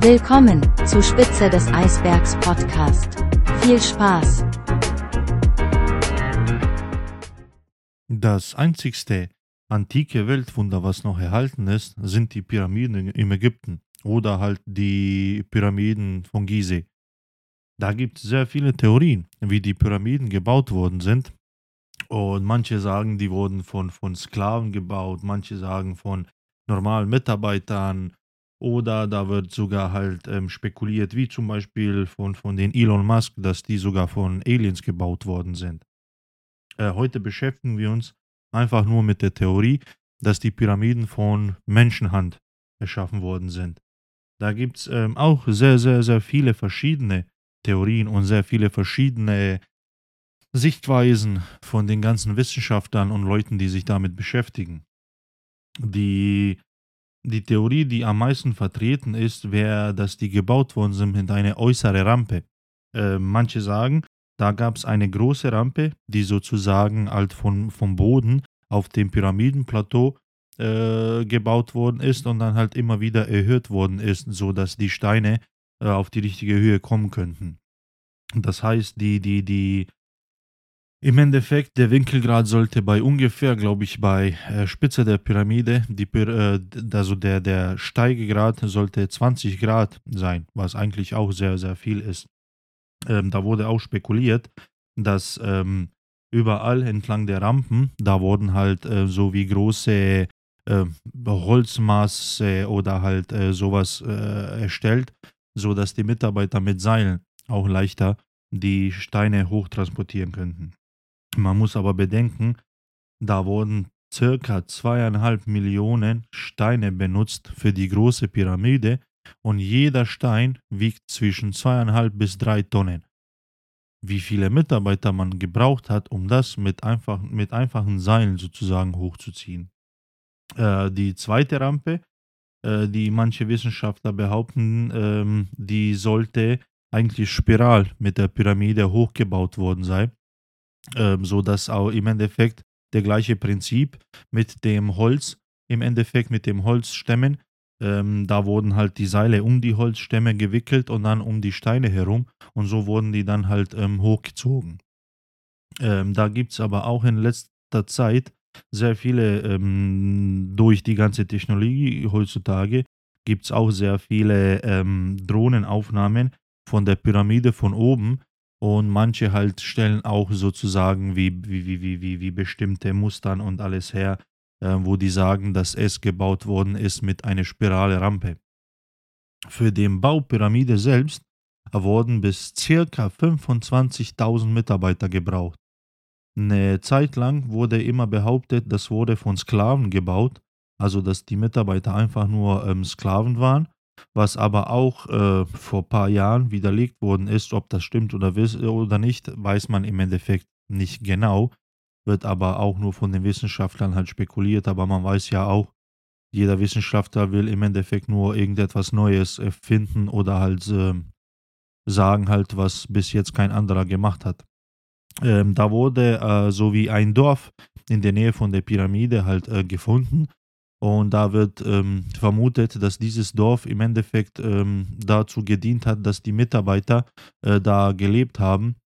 Willkommen zu Spitze des Eisbergs Podcast. Viel Spaß! Das einzigste antike Weltwunder, was noch erhalten ist, sind die Pyramiden im Ägypten oder halt die Pyramiden von Gizeh. Da gibt es sehr viele Theorien, wie die Pyramiden gebaut worden sind. Und manche sagen, die wurden von, von Sklaven gebaut, manche sagen von normalen Mitarbeitern oder da wird sogar halt ähm, spekuliert, wie zum Beispiel von, von den Elon Musk, dass die sogar von Aliens gebaut worden sind. Äh, heute beschäftigen wir uns einfach nur mit der Theorie, dass die Pyramiden von Menschenhand erschaffen worden sind. Da gibt es ähm, auch sehr, sehr, sehr viele verschiedene Theorien und sehr viele verschiedene Sichtweisen von den ganzen Wissenschaftlern und Leuten, die sich damit beschäftigen. Die, die Theorie, die am meisten vertreten ist, wäre, dass die gebaut worden sind mit einer äußeren Rampe. Äh, manche sagen, da gab es eine große Rampe, die sozusagen halt von, vom Boden auf dem Pyramidenplateau äh, gebaut worden ist und dann halt immer wieder erhöht worden ist, sodass die Steine äh, auf die richtige Höhe kommen könnten. Das heißt, die, die, die, im Endeffekt, der Winkelgrad sollte bei ungefähr, glaube ich, bei äh, Spitze der Pyramide, die, äh, also der, der Steigegrad sollte 20 Grad sein, was eigentlich auch sehr, sehr viel ist. Ähm, da wurde auch spekuliert, dass ähm, überall entlang der Rampen, da wurden halt äh, so wie große äh, Holzmaße oder halt äh, sowas erstellt, sodass die Mitarbeiter mit Seilen auch leichter die Steine hochtransportieren könnten. Man muss aber bedenken, da wurden circa zweieinhalb Millionen Steine benutzt für die große Pyramide und jeder Stein wiegt zwischen zweieinhalb bis drei Tonnen. Wie viele Mitarbeiter man gebraucht hat, um das mit, einfach, mit einfachen Seilen sozusagen hochzuziehen. Äh, die zweite Rampe, äh, die manche Wissenschaftler behaupten, ähm, die sollte eigentlich spiral mit der Pyramide hochgebaut worden sein ähm, so dass auch im Endeffekt der gleiche Prinzip mit dem Holz, im Endeffekt mit dem Holzstämmen, ähm, da wurden halt die Seile um die Holzstämme gewickelt und dann um die Steine herum und so wurden die dann halt ähm, hochgezogen. Ähm, da gibt es aber auch in letzter Zeit sehr viele, ähm, durch die ganze Technologie heutzutage, gibt es auch sehr viele ähm, Drohnenaufnahmen von der Pyramide von oben, und manche halt stellen auch sozusagen wie, wie, wie, wie, wie, bestimmte Mustern und alles her, äh, wo die sagen, dass es gebaut worden ist mit einer spirale Rampe. Für den Bau Pyramide selbst wurden bis ca. 25.000 Mitarbeiter gebraucht. Eine Zeit lang wurde immer behauptet, das wurde von Sklaven gebaut, also dass die Mitarbeiter einfach nur ähm, Sklaven waren was aber auch äh, vor ein paar Jahren widerlegt worden ist. Ob das stimmt oder, oder nicht, weiß man im Endeffekt nicht genau, wird aber auch nur von den Wissenschaftlern halt spekuliert, aber man weiß ja auch, jeder Wissenschaftler will im Endeffekt nur irgendetwas Neues erfinden oder halt äh, sagen halt, was bis jetzt kein anderer gemacht hat. Ähm, da wurde äh, so wie ein Dorf in der Nähe von der Pyramide halt äh, gefunden und da wird ähm, vermutet, dass dieses Dorf im Endeffekt ähm, dazu gedient hat, dass die Mitarbeiter äh, da gelebt haben.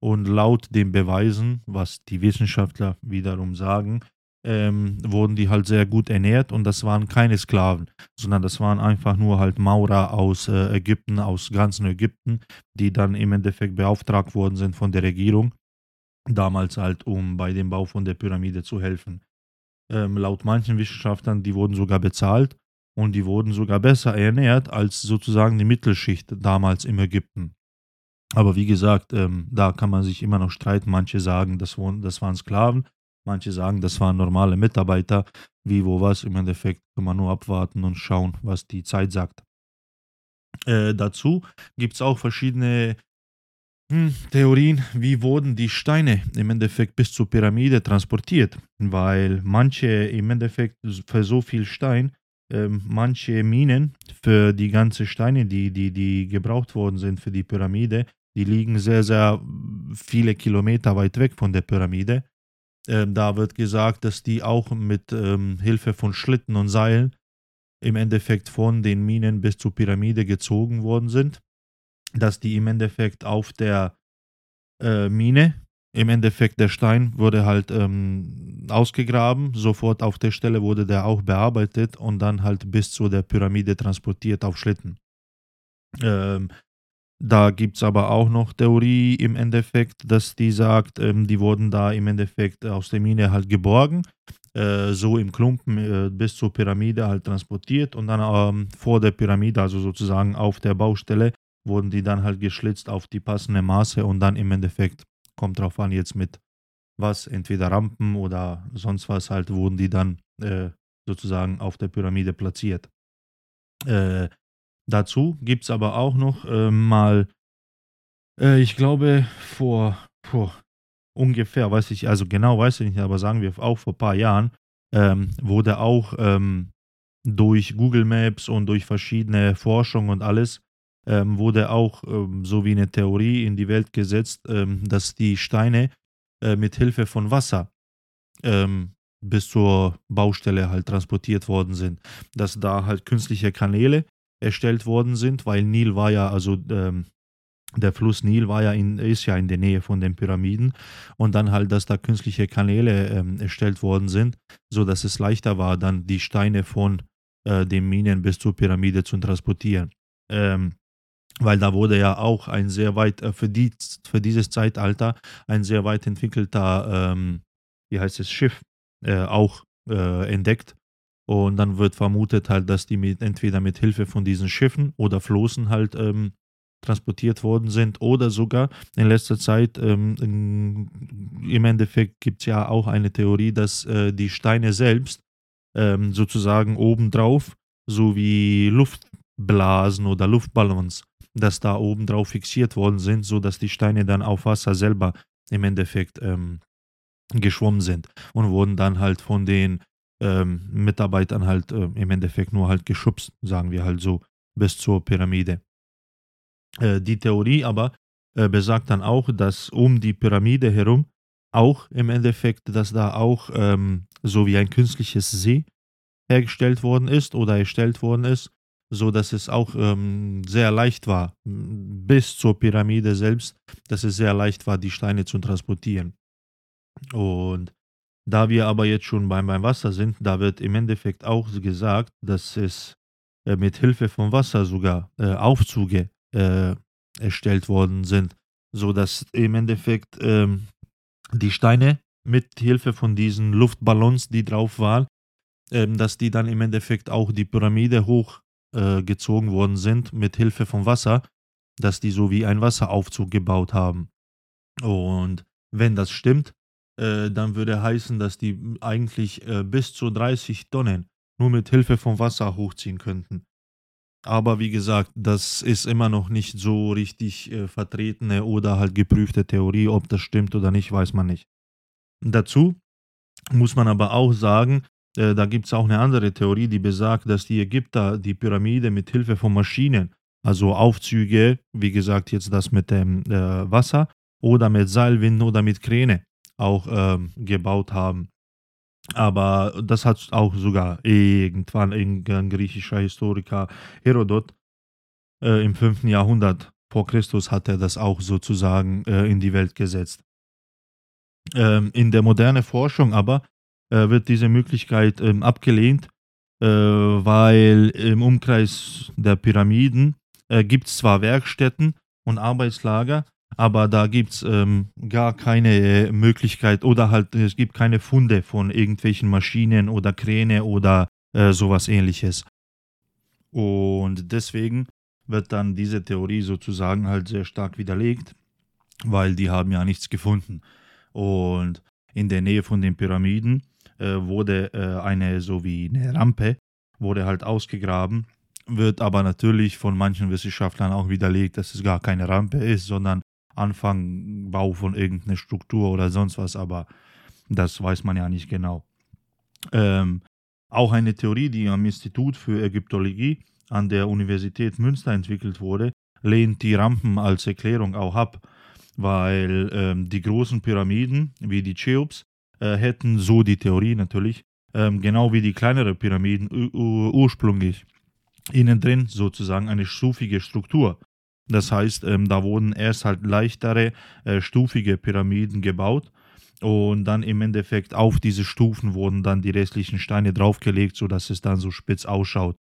Und laut den Beweisen, was die Wissenschaftler wiederum sagen, ähm, wurden die halt sehr gut ernährt und das waren keine Sklaven, sondern das waren einfach nur halt Maurer aus äh, Ägypten, aus ganzen Ägypten, die dann im Endeffekt beauftragt worden sind von der Regierung, damals halt, um bei dem Bau von der Pyramide zu helfen. Ähm, laut manchen Wissenschaftlern, die wurden sogar bezahlt und die wurden sogar besser ernährt als sozusagen die Mittelschicht damals im Ägypten. Aber wie gesagt, ähm, da kann man sich immer noch streiten. Manche sagen, das, das waren Sklaven, manche sagen, das waren normale Mitarbeiter. Wie, wo, was, im Endeffekt kann man nur abwarten und schauen, was die Zeit sagt. Äh, dazu gibt es auch verschiedene hm, Theorien, wie wurden die Steine im Endeffekt bis zur Pyramide transportiert? Weil manche im Endeffekt für so viel Stein, äh, manche Minen für die ganzen Steine, die, die, die gebraucht worden sind für die Pyramide, die liegen sehr, sehr viele Kilometer weit weg von der Pyramide. Ähm, da wird gesagt, dass die auch mit ähm, Hilfe von Schlitten und Seilen im Endeffekt von den Minen bis zur Pyramide gezogen worden sind, dass die im Endeffekt auf der äh, Mine, im Endeffekt der Stein wurde halt ähm, ausgegraben, sofort auf der Stelle wurde der auch bearbeitet und dann halt bis zu der Pyramide transportiert auf Schlitten. Ähm, da gibt es aber auch noch Theorie im Endeffekt, dass die sagt, ähm, die wurden da im Endeffekt aus der Mine halt geborgen, äh, so im Klumpen äh, bis zur Pyramide halt transportiert und dann ähm, vor der Pyramide, also sozusagen auf der Baustelle, wurden die dann halt geschlitzt auf die passende Maße und dann im Endeffekt, kommt drauf an jetzt mit was, entweder Rampen oder sonst was halt, wurden die dann äh, sozusagen auf der Pyramide platziert. Äh, dazu gibt es aber auch noch äh, mal, ich glaube vor, vor ungefähr, weiß ich, also genau weiß ich nicht, aber sagen wir auch vor ein paar Jahren, ähm, wurde auch ähm, durch Google Maps und durch verschiedene Forschung und alles ähm, wurde auch ähm, so wie eine Theorie in die Welt gesetzt, ähm, dass die Steine äh, mit Hilfe von Wasser ähm, bis zur Baustelle halt transportiert worden sind. Dass da halt künstliche Kanäle erstellt worden sind, weil Nil war ja, also ähm, der Fluss Nil war ja in, ist ja in der Nähe von den Pyramiden und dann halt, dass da künstliche Kanäle ähm, erstellt worden sind, so dass es leichter war, dann die Steine von äh, den Minen bis zur Pyramide zu transportieren. Ähm, weil da wurde ja auch ein sehr weit, äh, für, die, für dieses Zeitalter, ein sehr weit entwickelter, ähm, wie heißt es, Schiff äh, auch äh, entdeckt. Und dann wird vermutet halt, dass die mit, entweder mit Hilfe von diesen Schiffen oder Floßen halt ähm, transportiert worden sind oder sogar in letzter Zeit, ähm, im Endeffekt gibt es ja auch eine Theorie, dass äh, die Steine selbst ähm, sozusagen obendrauf so wie Luftblasen oder Luftballons dass da oben drauf fixiert worden sind, sodass die Steine dann auf Wasser selber im Endeffekt ähm, geschwommen sind und wurden dann halt von den ähm, Mitarbeitern halt äh, im Endeffekt nur halt geschubst, sagen wir halt so, bis zur Pyramide. Äh, die Theorie aber äh, besagt dann auch, dass um die Pyramide herum auch im Endeffekt, dass da auch ähm, so wie ein künstliches See hergestellt worden ist oder erstellt worden ist, so dass es auch ähm, sehr leicht war, bis zur Pyramide selbst, dass es sehr leicht war, die Steine zu transportieren. Und da wir aber jetzt schon beim, beim Wasser sind, da wird im Endeffekt auch gesagt, dass es äh, mit Hilfe von Wasser sogar äh, Aufzüge äh, erstellt worden sind, so dass im Endeffekt ähm, die Steine mit Hilfe von diesen Luftballons, die drauf waren, ähm, dass die dann im Endeffekt auch die Pyramide hoch äh, gezogen worden sind mit Hilfe von Wasser, dass die so wie ein Wasseraufzug gebaut haben. Und wenn das stimmt, äh, dann würde heißen, dass die eigentlich äh, bis zu 30 Tonnen nur mit Hilfe von Wasser hochziehen könnten. Aber wie gesagt, das ist immer noch nicht so richtig äh, vertretene oder halt geprüfte Theorie. Ob das stimmt oder nicht, weiß man nicht. Dazu muss man aber auch sagen, äh, da gibt es auch eine andere Theorie, die besagt, dass die Ägypter die Pyramide mit Hilfe von Maschinen, also Aufzüge, wie gesagt, jetzt das mit dem äh, Wasser oder mit Seilwinden oder mit Kräne auch ähm, gebaut haben. Aber das hat auch sogar irgendwann ein griechischer Historiker Herodot äh, im 5. Jahrhundert vor Christus hat er das auch sozusagen äh, in die Welt gesetzt. Ähm, in der modernen Forschung aber äh, wird diese Möglichkeit ähm, abgelehnt, äh, weil im Umkreis der Pyramiden äh, gibt es zwar Werkstätten und Arbeitslager, aber da gibt es ähm, gar keine Möglichkeit oder halt es gibt keine Funde von irgendwelchen Maschinen oder Kräne oder äh, sowas ähnliches. Und deswegen wird dann diese Theorie sozusagen halt sehr stark widerlegt, weil die haben ja nichts gefunden. Und in der Nähe von den Pyramiden äh, wurde äh, eine so wie eine Rampe, wurde halt ausgegraben, wird aber natürlich von manchen Wissenschaftlern auch widerlegt, dass es gar keine Rampe ist, sondern Anfangbau von irgendeiner Struktur oder sonst was, aber das weiß man ja nicht genau. Ähm, auch eine Theorie, die am Institut für Ägyptologie an der Universität Münster entwickelt wurde, lehnt die Rampen als Erklärung auch ab, weil ähm, die großen Pyramiden wie die Cheops äh, hätten, so die Theorie natürlich, ähm, genau wie die kleineren Pyramiden ursprünglich innen drin sozusagen eine stufige Struktur. Das heißt, ähm, da wurden erst halt leichtere, äh, stufige Pyramiden gebaut und dann im Endeffekt auf diese Stufen wurden dann die restlichen Steine draufgelegt, sodass es dann so spitz ausschaut.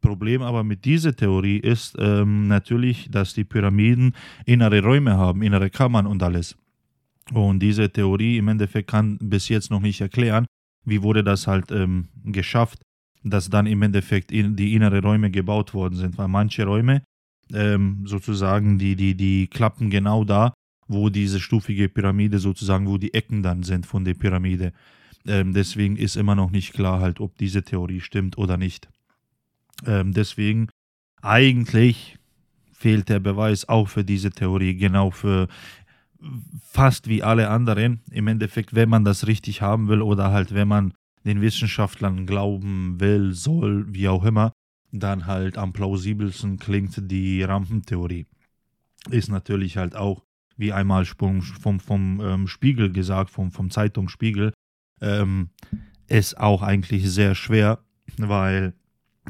Problem aber mit dieser Theorie ist ähm, natürlich, dass die Pyramiden innere Räume haben, innere Kammern und alles. Und diese Theorie im Endeffekt kann bis jetzt noch nicht erklären, wie wurde das halt ähm, geschafft, dass dann im Endeffekt in die innere Räume gebaut worden sind. Weil manche Räume ähm, sozusagen, die, die, die klappen genau da, wo diese stufige Pyramide sozusagen, wo die Ecken dann sind von der Pyramide. Ähm, deswegen ist immer noch nicht klar halt, ob diese Theorie stimmt oder nicht. Ähm, deswegen eigentlich fehlt der Beweis auch für diese Theorie, genau für fast wie alle anderen. Im Endeffekt, wenn man das richtig haben will oder halt, wenn man den Wissenschaftlern glauben will, soll, wie auch immer, dann halt am plausibelsten klingt die Rampentheorie. Ist natürlich halt auch, wie einmal vom, vom, vom ähm, Spiegel gesagt, vom, vom Zeitungsspiegel, ähm, ist auch eigentlich sehr schwer, weil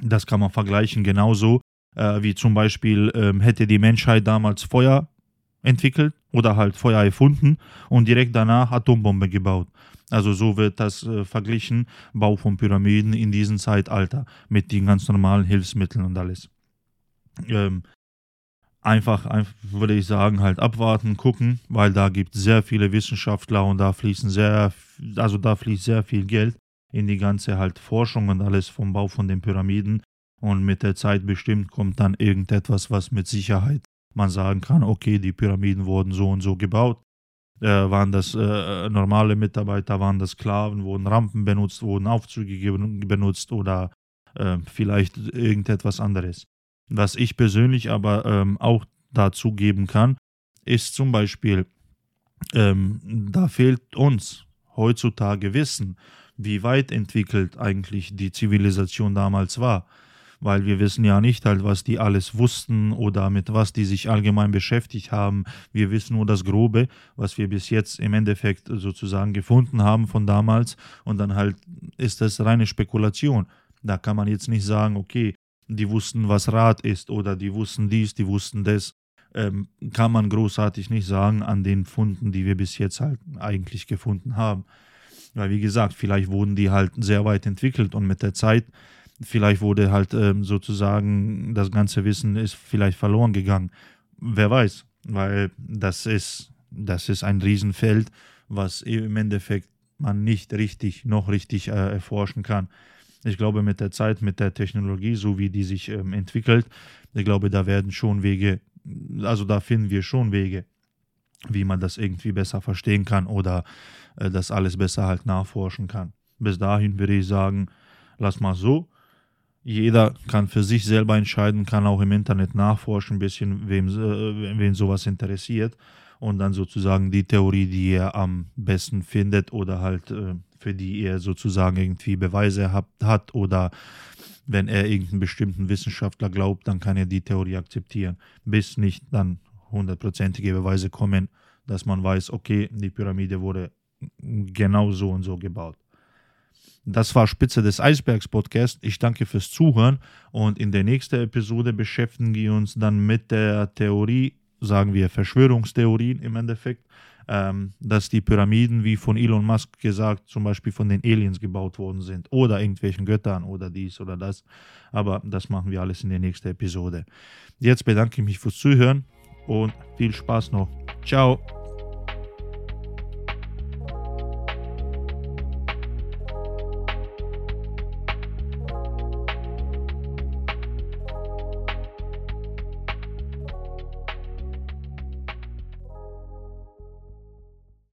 das kann man vergleichen genauso, äh, wie zum Beispiel ähm, hätte die Menschheit damals Feuer entwickelt oder halt Feuer erfunden und direkt danach Atombombe gebaut. Also so wird das äh, verglichen, Bau von Pyramiden in diesem Zeitalter mit den ganz normalen Hilfsmitteln und alles. Ähm, einfach, einfach würde ich sagen, halt abwarten, gucken, weil da gibt es sehr viele Wissenschaftler und da fließen sehr, also da fließt sehr viel Geld in die ganze halt Forschung und alles vom Bau von den Pyramiden. Und mit der Zeit bestimmt kommt dann irgendetwas, was mit Sicherheit man sagen kann, okay, die Pyramiden wurden so und so gebaut äh, waren das äh, normale Mitarbeiter, waren das Sklaven, wurden Rampen benutzt, wurden Aufzüge benutzt oder äh, vielleicht irgendetwas anderes. Was ich persönlich aber ähm, auch dazu geben kann, ist zum Beispiel, ähm, da fehlt uns heutzutage Wissen, wie weit entwickelt eigentlich die Zivilisation damals war weil wir wissen ja nicht halt, was die alles wussten oder mit was die sich allgemein beschäftigt haben. Wir wissen nur das Grobe, was wir bis jetzt im Endeffekt sozusagen gefunden haben von damals und dann halt ist das reine Spekulation. Da kann man jetzt nicht sagen, okay, die wussten, was Rad ist oder die wussten dies, die wussten das. Ähm, kann man großartig nicht sagen an den Funden, die wir bis jetzt halt eigentlich gefunden haben. Weil wie gesagt, vielleicht wurden die halt sehr weit entwickelt und mit der Zeit vielleicht wurde halt ähm, sozusagen das ganze Wissen ist vielleicht verloren gegangen. Wer weiß, weil das ist, das ist ein Riesenfeld, was im Endeffekt man nicht richtig, noch richtig äh, erforschen kann. Ich glaube, mit der Zeit, mit der Technologie, so wie die sich ähm, entwickelt, ich glaube, da werden schon Wege, also da finden wir schon Wege, wie man das irgendwie besser verstehen kann oder äh, das alles besser halt nachforschen kann. Bis dahin würde ich sagen, lass mal so jeder kann für sich selber entscheiden, kann auch im Internet nachforschen, ein bisschen, wem, äh, wen sowas interessiert und dann sozusagen die Theorie, die er am besten findet oder halt äh, für die er sozusagen irgendwie Beweise hat, hat oder wenn er irgendeinen bestimmten Wissenschaftler glaubt, dann kann er die Theorie akzeptieren, bis nicht dann hundertprozentige Beweise kommen, dass man weiß, okay, die Pyramide wurde genau so und so gebaut. Das war Spitze des Eisbergs Podcast. Ich danke fürs Zuhören und in der nächsten Episode beschäftigen wir uns dann mit der Theorie, sagen wir Verschwörungstheorien im Endeffekt, ähm, dass die Pyramiden, wie von Elon Musk gesagt, zum Beispiel von den Aliens gebaut worden sind oder irgendwelchen Göttern oder dies oder das. Aber das machen wir alles in der nächsten Episode. Jetzt bedanke ich mich fürs Zuhören und viel Spaß noch. Ciao.